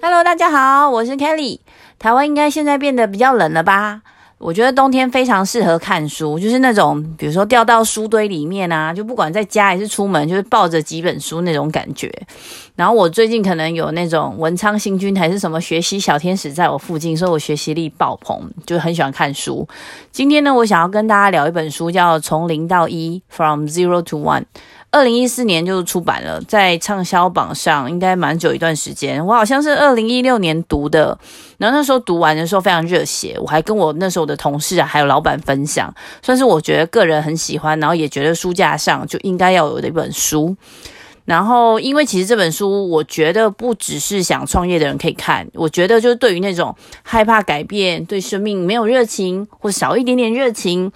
Hello，大家好，我是 Kelly。台湾应该现在变得比较冷了吧？我觉得冬天非常适合看书，就是那种比如说掉到书堆里面啊，就不管在家还是出门，就是抱着几本书那种感觉。然后我最近可能有那种文昌星君还是什么学习小天使在我附近，所以我学习力爆棚，就很喜欢看书。今天呢，我想要跟大家聊一本书，叫《从零到一》（From Zero to One）。二零一四年就出版了，在畅销榜上应该蛮久一段时间。我好像是二零一六年读的，然后那时候读完的时候非常热血，我还跟我那时候的同事啊，还有老板分享，算是我觉得个人很喜欢，然后也觉得书架上就应该要有的一本书。然后因为其实这本书，我觉得不只是想创业的人可以看，我觉得就是对于那种害怕改变、对生命没有热情或少一点点热情。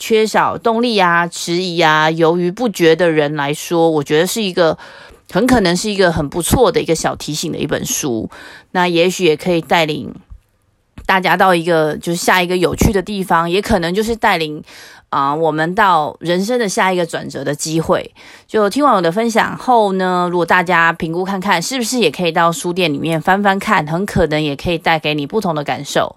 缺少动力啊、迟疑啊、犹豫不决的人来说，我觉得是一个很可能是一个很不错的一个小提醒的一本书。那也许也可以带领大家到一个就是下一个有趣的地方，也可能就是带领啊、我们到人生的下一个转折的机会。就听完我的分享后呢，如果大家评估看看，是不是也可以到书店里面翻翻看，很可能也可以带给你不同的感受。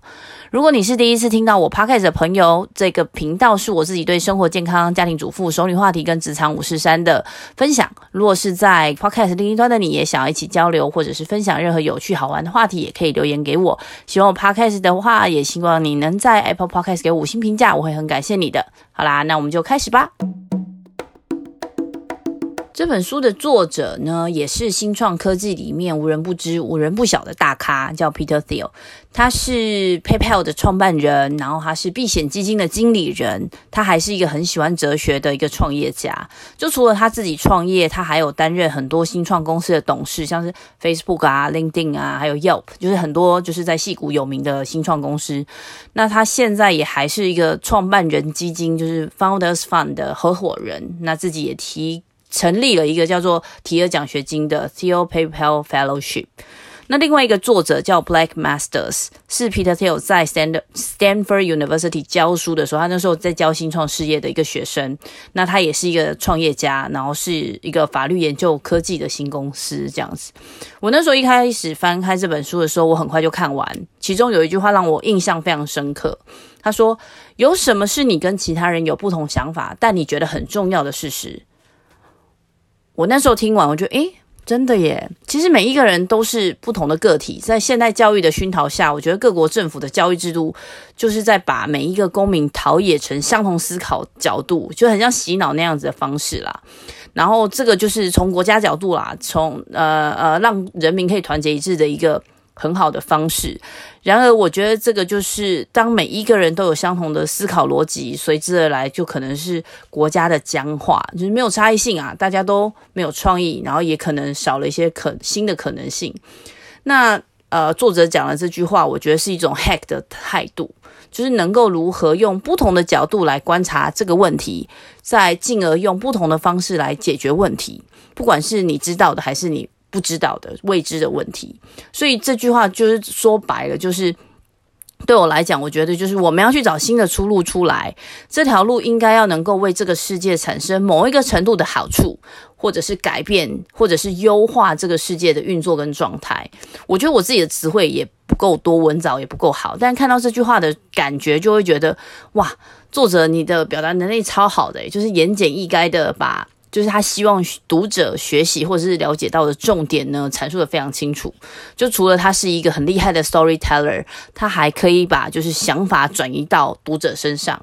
如果你是第一次听到我 Podcast 的朋友，这个频道是我自己对生活健康、家庭主妇、熟女话题跟职场五四三的分享。如果是在 Podcast 另一端的你，也想要一起交流，或者是分享任何有趣好玩的话题，也可以留言给我。喜欢我 Podcast 的话，也希望你能在 Apple Podcast 给我五星评价，我会很感谢你的。好啦，那我们就开始吧。这本书的作者呢，也是新创科技里面无人不知、无人不晓的大咖，叫 Peter Thiel。他是 PayPal 的创办人，然后他是避险基金的经理人，他还是一个很喜欢哲学的一个创业家。就除了他自己创业，他还有担任很多新创公司的董事，像是 Facebook 啊、LinkedIn 啊，还有 Yelp，就是很多就是在戏谷有名的新创公司。那他现在也还是一个创办人基金，就是 Founders Fund 的合伙人。那自己也提。成立了一个叫做提尔奖学金的 Thiel PayPal Fellowship。那另外一个作者叫 Black Masters，是 Peter Thiel 在 Stanford University 教书的时候，他那时候在教新创事业的一个学生。那他也是一个创业家，然后是一个法律研究科技的新公司这样子。我那时候一开始翻开这本书的时候，我很快就看完。其中有一句话让我印象非常深刻，他说：“有什么是你跟其他人有不同想法，但你觉得很重要的事实？”我那时候听完，我就诶，真的耶！其实每一个人都是不同的个体，在现代教育的熏陶下，我觉得各国政府的教育制度就是在把每一个公民陶冶成相同思考角度，就很像洗脑那样子的方式啦。然后这个就是从国家角度啦，从呃呃让人民可以团结一致的一个。很好的方式，然而我觉得这个就是当每一个人都有相同的思考逻辑，随之而来就可能是国家的僵化，就是没有差异性啊，大家都没有创意，然后也可能少了一些可新的可能性。那呃，作者讲的这句话，我觉得是一种 hack 的态度，就是能够如何用不同的角度来观察这个问题，再进而用不同的方式来解决问题，不管是你知道的还是你。不知道的未知的问题，所以这句话就是说白了，就是对我来讲，我觉得就是我们要去找新的出路出来，这条路应该要能够为这个世界产生某一个程度的好处，或者是改变，或者是优化这个世界的运作跟状态。我觉得我自己的词汇也不够多，文藻也不够好，但看到这句话的感觉，就会觉得哇，作者你的表达能力超好的，就是言简意赅的把。就是他希望读者学习或者是了解到的重点呢，阐述得非常清楚。就除了他是一个很厉害的 storyteller，他还可以把就是想法转移到读者身上。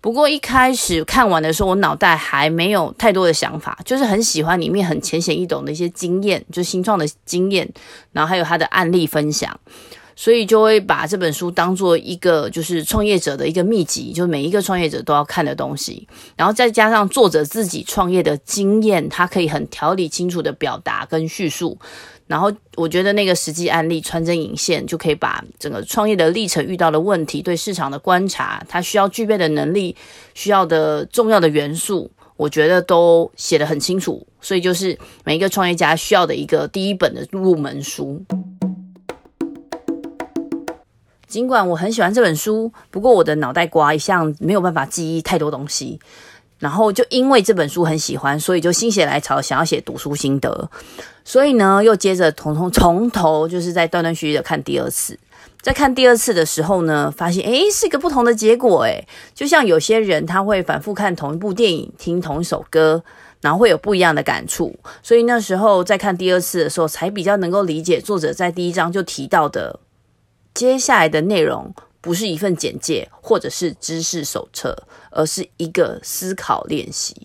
不过一开始看完的时候，我脑袋还没有太多的想法，就是很喜欢里面很浅显易懂的一些经验，就是新创的经验，然后还有他的案例分享。所以就会把这本书当做一个就是创业者的一个秘籍，就是每一个创业者都要看的东西。然后再加上作者自己创业的经验，他可以很条理清楚的表达跟叙述。然后我觉得那个实际案例穿针引线，就可以把整个创业的历程遇到的问题、对市场的观察、他需要具备的能力、需要的重要的元素，我觉得都写得很清楚。所以就是每一个创业家需要的一个第一本的入门书。尽管我很喜欢这本书，不过我的脑袋瓜一向没有办法记忆太多东西。然后就因为这本书很喜欢，所以就心血来潮想要写读书心得，所以呢，又接着从从从头就是在断断续续的看第二次。在看第二次的时候呢，发现诶是一个不同的结果诶，就像有些人他会反复看同一部电影，听同一首歌，然后会有不一样的感触。所以那时候在看第二次的时候，才比较能够理解作者在第一章就提到的接下来的内容。不是一份简介或者是知识手册，而是一个思考练习。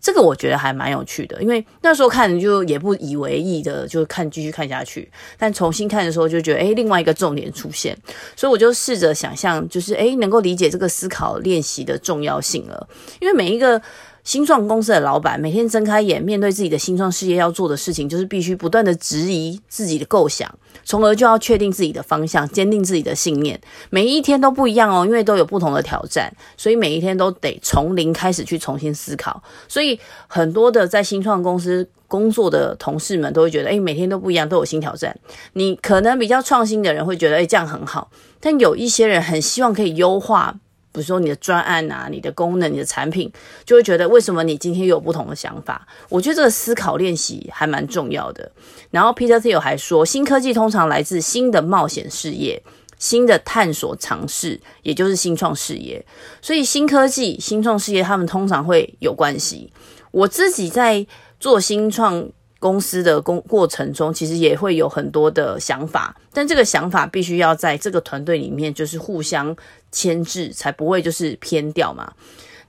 这个我觉得还蛮有趣的，因为那时候看就也不以为意的就看继续看下去，但重新看的时候就觉得，诶，另外一个重点出现，所以我就试着想象，就是诶，能够理解这个思考练习的重要性了，因为每一个。新创公司的老板每天睁开眼，面对自己的新创事业要做的事情，就是必须不断的质疑自己的构想，从而就要确定自己的方向，坚定自己的信念。每一天都不一样哦，因为都有不同的挑战，所以每一天都得从零开始去重新思考。所以很多的在新创公司工作的同事们都会觉得，诶，每天都不一样，都有新挑战。你可能比较创新的人会觉得，诶，这样很好。但有一些人很希望可以优化。比如说你的专案啊，你的功能，你的产品，就会觉得为什么你今天有不同的想法？我觉得这个思考练习还蛮重要的。然后 Peter Thiel 还说，新科技通常来自新的冒险事业、新的探索尝试，也就是新创事业。所以新科技、新创事业，他们通常会有关系。我自己在做新创。公司的工过程中，其实也会有很多的想法，但这个想法必须要在这个团队里面就是互相牵制，才不会就是偏掉嘛。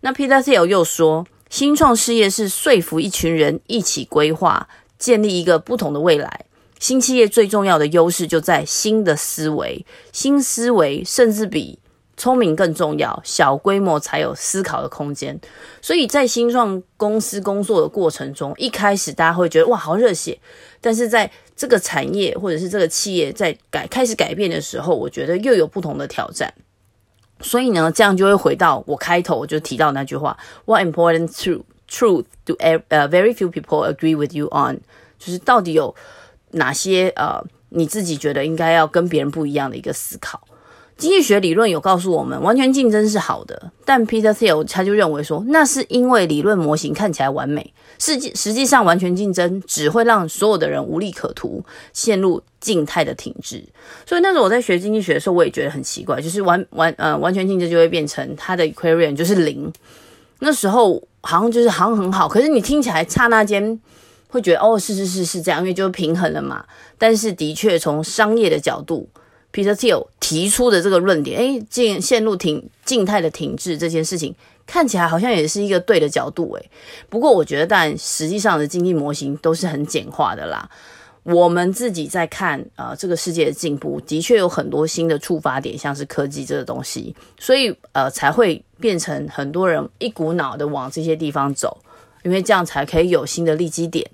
那 Peter Thiel 又说，新创事业是说服一群人一起规划，建立一个不同的未来。新企业最重要的优势就在新的思维，新思维甚至比。聪明更重要，小规模才有思考的空间。所以在新创公司工作的过程中，一开始大家会觉得哇，好热血。但是在这个产业或者是这个企业在改开始改变的时候，我觉得又有不同的挑战。所以呢，这样就会回到我开头我就提到那句话：What important truth truth do uh very few people agree with you on？就是到底有哪些呃你自己觉得应该要跟别人不一样的一个思考。经济学理论有告诉我们，完全竞争是好的，但 Peter Thiel 他就认为说，那是因为理论模型看起来完美，实际实际上完全竞争只会让所有的人无利可图，陷入静态的停滞。所以那时候我在学经济学的时候，我也觉得很奇怪，就是完完呃完全竞争就会变成它的 equilibrium 就是零。那时候好像就是好像很好，可是你听起来刹那间会觉得哦，是是是是这样，因为就平衡了嘛。但是的确从商业的角度。Peter Thiel 提出的这个论点，诶，进陷入停静态的停滞这件事情，看起来好像也是一个对的角度，诶。不过我觉得，但实际上的经济模型都是很简化的啦。我们自己在看、呃，这个世界的进步的确有很多新的触发点，像是科技这个东西，所以呃才会变成很多人一股脑的往这些地方走，因为这样才可以有新的利基点。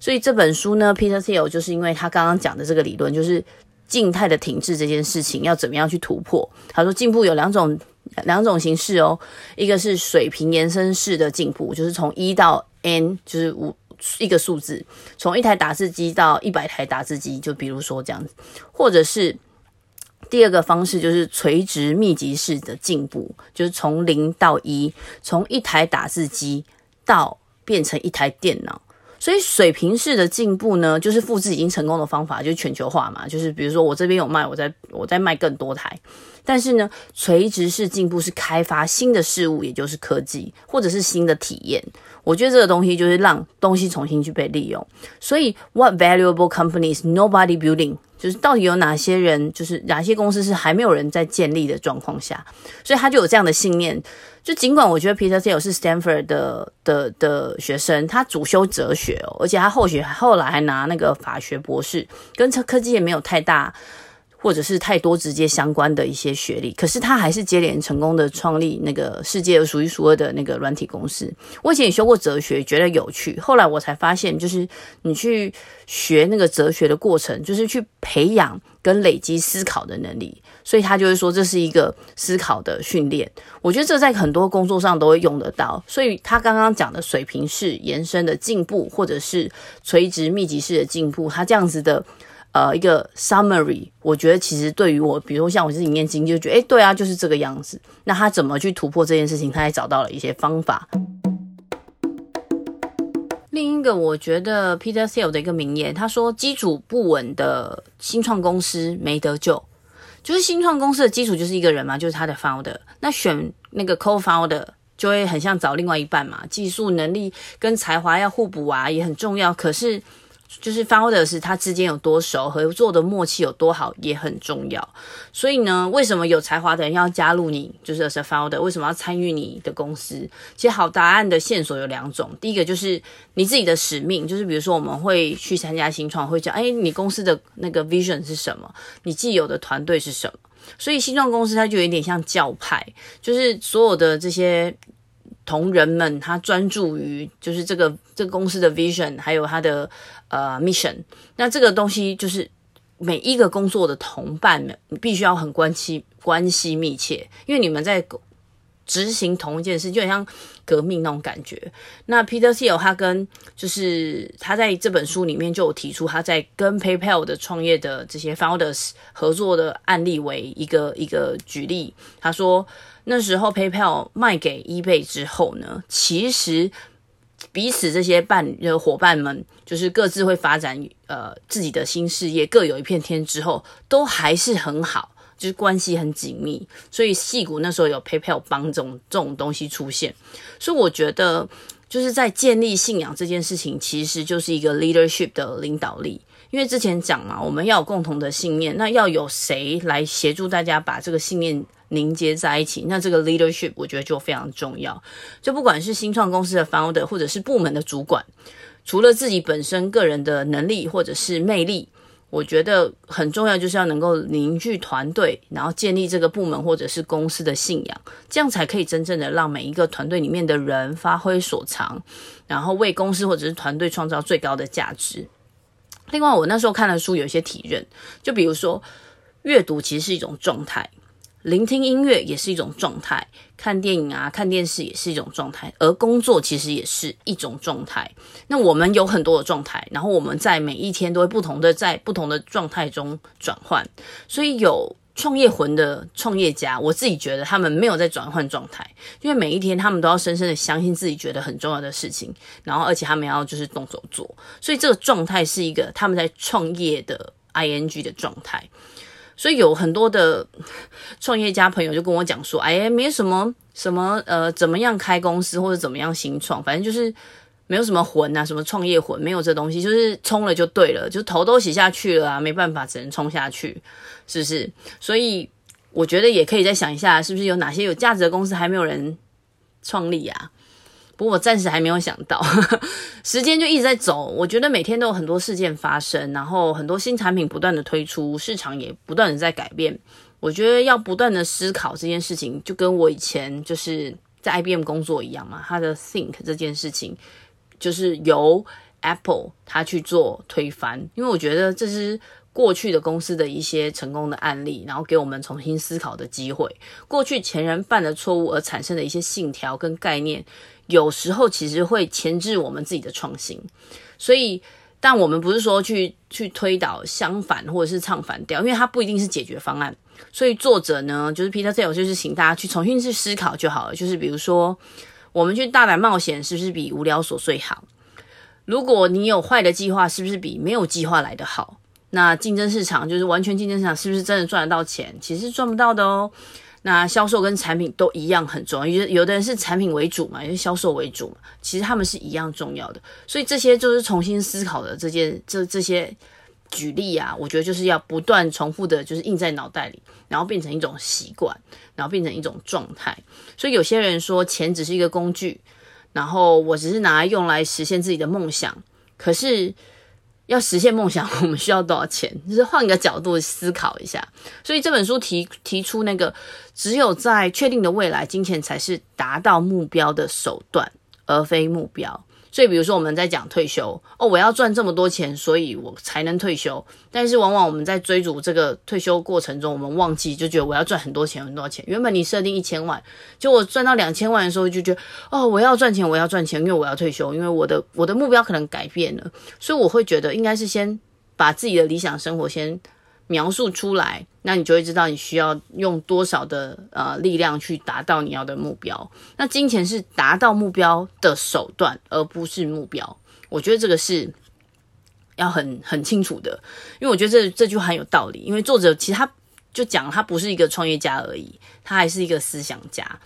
所以这本书呢，Peter Thiel 就是因为他刚刚讲的这个理论，就是。静态的停滞这件事情要怎么样去突破？他说进步有两种两种形式哦，一个是水平延伸式的进步，就是从一到 n，就是五一个数字，从一台打字机到一百台打字机，就比如说这样子，或者是第二个方式就是垂直密集式的进步，就是从零到一，从一台打字机到变成一台电脑。所以水平式的进步呢，就是复制已经成功的方法，就是全球化嘛。就是比如说我这边有卖，我在我在卖更多台。但是呢，垂直式进步是开发新的事物，也就是科技或者是新的体验。我觉得这个东西就是让东西重新去被利用。所以，What valuable companies nobody building？就是到底有哪些人，就是哪些公司是还没有人在建立的状况下，所以他就有这样的信念。就尽管我觉得 Peter Thiel 是 Stanford 的的的学生，他主修哲学哦，而且他后学后来还拿那个法学博士，跟科科技也没有太大。或者是太多直接相关的一些学历，可是他还是接连成功的创立那个世界数一数二的那个软体公司。我以前也修过哲学，觉得有趣。后来我才发现，就是你去学那个哲学的过程，就是去培养跟累积思考的能力。所以他就是说，这是一个思考的训练。我觉得这在很多工作上都会用得到。所以他刚刚讲的水平式延伸的进步，或者是垂直密集式的进步，他这样子的。呃，一个 summary，我觉得其实对于我，比如说像我自己念经，就觉得，哎，对啊，就是这个样子。那他怎么去突破这件事情？他也找到了一些方法。另一个，我觉得 Peter Thiel 的一个名言，他说：“基础不稳的新创公司没得救。”就是新创公司的基础就是一个人嘛，就是他的 founder。那选那个 co-founder 就会很像找另外一半嘛，技术能力跟才华要互补啊，也很重要。可是。就是 founders 他之间有多熟，合作的默契有多好，也很重要。所以呢，为什么有才华的人要加入你？就是 as a founder，为什么要参与你的公司？其实好答案的线索有两种。第一个就是你自己的使命，就是比如说我们会去参加新创，会讲，哎，你公司的那个 vision 是什么？你既有的团队是什么？所以新创公司它就有点像教派，就是所有的这些。同仁们，他专注于就是这个这个公司的 vision，还有他的呃 mission。那这个东西就是每一个工作的同伴们，你必须要很关系关系密切，因为你们在执行同一件事，就很像革命那种感觉。那 Peter Thiel 他跟就是他在这本书里面就有提出他在跟 PayPal 的创业的这些 founders 合作的案例为一个一个举例，他说。那时候 PayPal 卖给 eBay 之后呢，其实彼此这些伴呃伙伴们，就是各自会发展呃自己的新事业，各有一片天之后，都还是很好，就是关系很紧密。所以矽谷那时候有 PayPal 帮这种这种东西出现，所以我觉得就是在建立信仰这件事情，其实就是一个 leadership 的领导力。因为之前讲嘛，我们要有共同的信念，那要有谁来协助大家把这个信念凝结在一起？那这个 leadership 我觉得就非常重要。就不管是新创公司的 founder，或者是部门的主管，除了自己本身个人的能力或者是魅力，我觉得很重要，就是要能够凝聚团队，然后建立这个部门或者是公司的信仰，这样才可以真正的让每一个团队里面的人发挥所长，然后为公司或者是团队创造最高的价值。另外，我那时候看的书有一些体认，就比如说，阅读其实是一种状态，聆听音乐也是一种状态，看电影啊、看电视也是一种状态，而工作其实也是一种状态。那我们有很多的状态，然后我们在每一天都会不同的在不同的状态中转换，所以有。创业魂的创业家，我自己觉得他们没有在转换状态，因为每一天他们都要深深的相信自己觉得很重要的事情，然后而且他们要就是动手做，所以这个状态是一个他们在创业的 ing 的状态。所以有很多的 创业家朋友就跟我讲说，哎，没什么什么呃，怎么样开公司或者怎么样新创，反正就是。没有什么魂啊，什么创业魂，没有这东西，就是冲了就对了，就头都洗下去了啊，没办法，只能冲下去，是不是？所以我觉得也可以再想一下，是不是有哪些有价值的公司还没有人创立啊？不过我暂时还没有想到，时间就一直在走，我觉得每天都有很多事件发生，然后很多新产品不断的推出，市场也不断的在改变，我觉得要不断的思考这件事情，就跟我以前就是在 IBM 工作一样嘛，他的 Think 这件事情。就是由 Apple 他去做推翻，因为我觉得这是过去的公司的一些成功的案例，然后给我们重新思考的机会。过去前人犯的错误而产生的一些信条跟概念，有时候其实会钳制我们自己的创新。所以，但我们不是说去去推导相反或者是唱反调，因为它不一定是解决方案。所以作者呢，就是 Peter Thiel，就是请大家去重新去思考就好了。就是比如说。我们去大胆冒险，是不是比无聊琐碎好？如果你有坏的计划，是不是比没有计划来得好？那竞争市场就是完全竞争市场，是不是真的赚得到钱？其实赚不到的哦。那销售跟产品都一样很重要，有有的人是产品为主嘛，因为销售为主嘛，其实他们是一样重要的。所以这些就是重新思考的这件这这些。举例啊，我觉得就是要不断重复的，就是印在脑袋里，然后变成一种习惯，然后变成一种状态。所以有些人说钱只是一个工具，然后我只是拿来用来实现自己的梦想。可是要实现梦想，我们需要多少钱？就是换个角度思考一下。所以这本书提提出那个，只有在确定的未来，金钱才是达到目标的手段，而非目标。所以，比如说我们在讲退休哦，我要赚这么多钱，所以我才能退休。但是，往往我们在追逐这个退休过程中，我们忘记就觉得我要赚很多钱，很多钱。原本你设定一千万，就我赚到两千万的时候，就觉得哦，我要赚钱，我要赚钱，因为我要退休，因为我的我的目标可能改变了。所以，我会觉得应该是先把自己的理想生活先描述出来，那你就会知道你需要用多少的呃力量去达到你要的目标。那金钱是达到目标的手段，而不是目标。我觉得这个是要很很清楚的，因为我觉得这这句话很有道理。因为作者其实他就讲，他不是一个创业家而已，他还是一个思想家。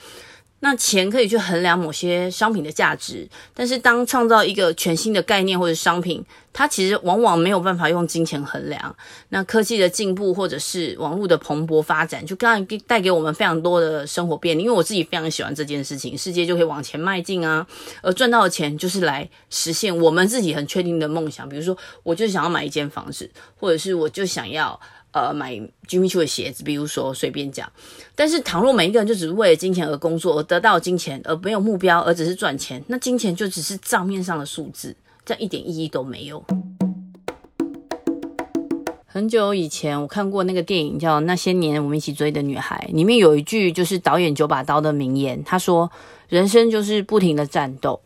那钱可以去衡量某些商品的价值，但是当创造一个全新的概念或者商品，它其实往往没有办法用金钱衡量。那科技的进步或者是网络的蓬勃发展，就刚刚带给我们非常多的生活便利。因为我自己非常喜欢这件事情，世界就可以往前迈进啊。而赚到的钱就是来实现我们自己很确定的梦想，比如说，我就想要买一间房子，或者是我就想要。呃，买 Jimmy Choo 的鞋子，比如说随便讲。但是，倘若每一个人就只是为了金钱而工作，而得到金钱，而没有目标，而只是赚钱，那金钱就只是账面上的数字，这样一点意义都没有。很久以前，我看过那个电影叫《那些年我们一起追的女孩》，里面有一句就是导演九把刀的名言，他说：“人生就是不停的战斗。”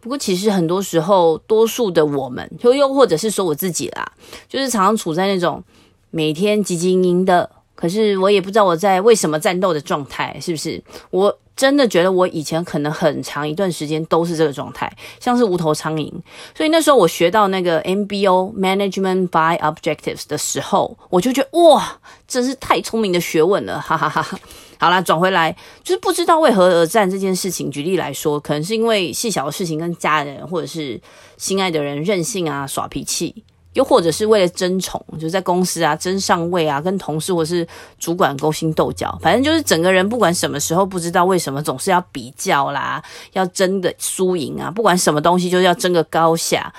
不过，其实很多时候，多数的我们，就又或者是说我自己啦，就是常常处在那种。每天汲汲营营的，可是我也不知道我在为什么战斗的状态，是不是？我真的觉得我以前可能很长一段时间都是这个状态，像是无头苍蝇。所以那时候我学到那个 MBO Management by Objectives 的时候，我就觉得哇，真是太聪明的学问了，哈 哈哈哈。好啦，转回来，就是不知道为何而战这件事情。举例来说，可能是因为细小的事情跟家人或者是心爱的人任性啊，耍脾气。又或者是为了争宠，就在公司啊争上位啊，跟同事或是主管勾心斗角，反正就是整个人不管什么时候不知道为什么总是要比较啦，要争个输赢啊，不管什么东西就是要争个高下。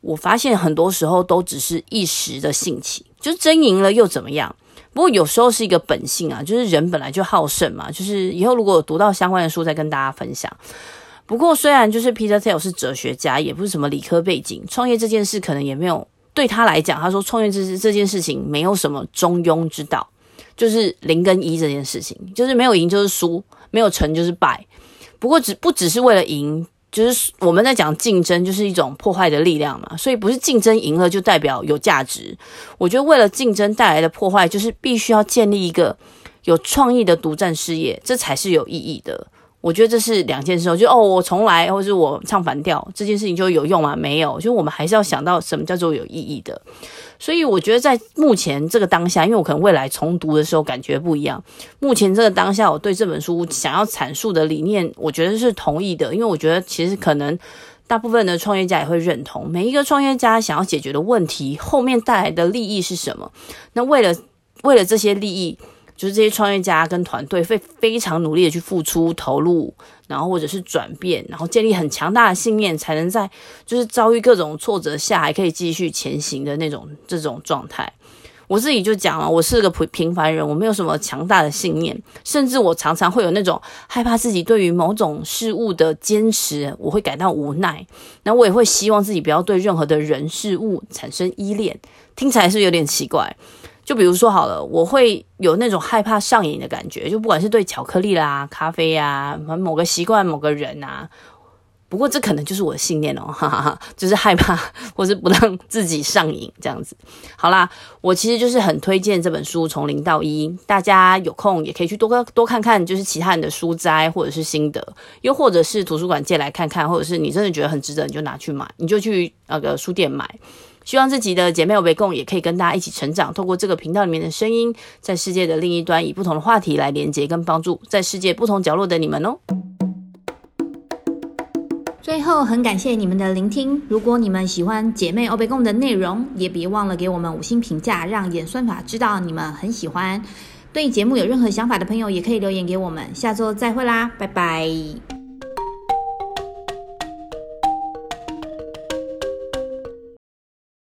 我发现很多时候都只是一时的兴起，就争赢了又怎么样？不过有时候是一个本性啊，就是人本来就好胜嘛。就是以后如果读到相关的书再跟大家分享。不过虽然就是 Peter Thiel 是哲学家，也不是什么理科背景，创业这件事可能也没有。对他来讲，他说创业这这件事情没有什么中庸之道，就是零跟一这件事情，就是没有赢就是输，没有成就是败。不过只不只是为了赢，就是我们在讲竞争，就是一种破坏的力量嘛。所以不是竞争赢了就代表有价值。我觉得为了竞争带来的破坏，就是必须要建立一个有创意的独占事业，这才是有意义的。我觉得这是两件事，就哦，我重来，或者是我唱反调，这件事情就有用吗？没有，就我们还是要想到什么叫做有意义的。所以我觉得在目前这个当下，因为我可能未来重读的时候感觉不一样。目前这个当下，我对这本书想要阐述的理念，我觉得是同意的，因为我觉得其实可能大部分的创业家也会认同，每一个创业家想要解决的问题后面带来的利益是什么？那为了为了这些利益。就是这些创业家跟团队会非常努力的去付出、投入，然后或者是转变，然后建立很强大的信念，才能在就是遭遇各种挫折下还可以继续前行的那种这种状态。我自己就讲了，我是个平平凡人，我没有什么强大的信念，甚至我常常会有那种害怕自己对于某种事物的坚持，我会感到无奈。那我也会希望自己不要对任何的人事物产生依恋，听起来是有点奇怪？就比如说好了，我会有那种害怕上瘾的感觉，就不管是对巧克力啦、咖啡呀、啊，某个习惯、某个人啊。不过这可能就是我的信念哦，哈哈哈，就是害怕或是不让自己上瘾这样子。好啦，我其实就是很推荐这本书《从零到一》，大家有空也可以去多多看看，就是其他人的书摘或者是心得，又或者是图书馆借来看看，或者是你真的觉得很值得，你就拿去买，你就去那个书店买。希望自己的姐妹有被共，也可以跟大家一起成长。透过这个频道里面的声音，在世界的另一端，以不同的话题来连接跟帮助在世界不同角落的你们哦。最后，很感谢你们的聆听。如果你们喜欢姐妹欧北共的内容，也别忘了给我们五星评价，让演算法知道你们很喜欢。对节目有任何想法的朋友，也可以留言给我们。下周再会啦，拜拜。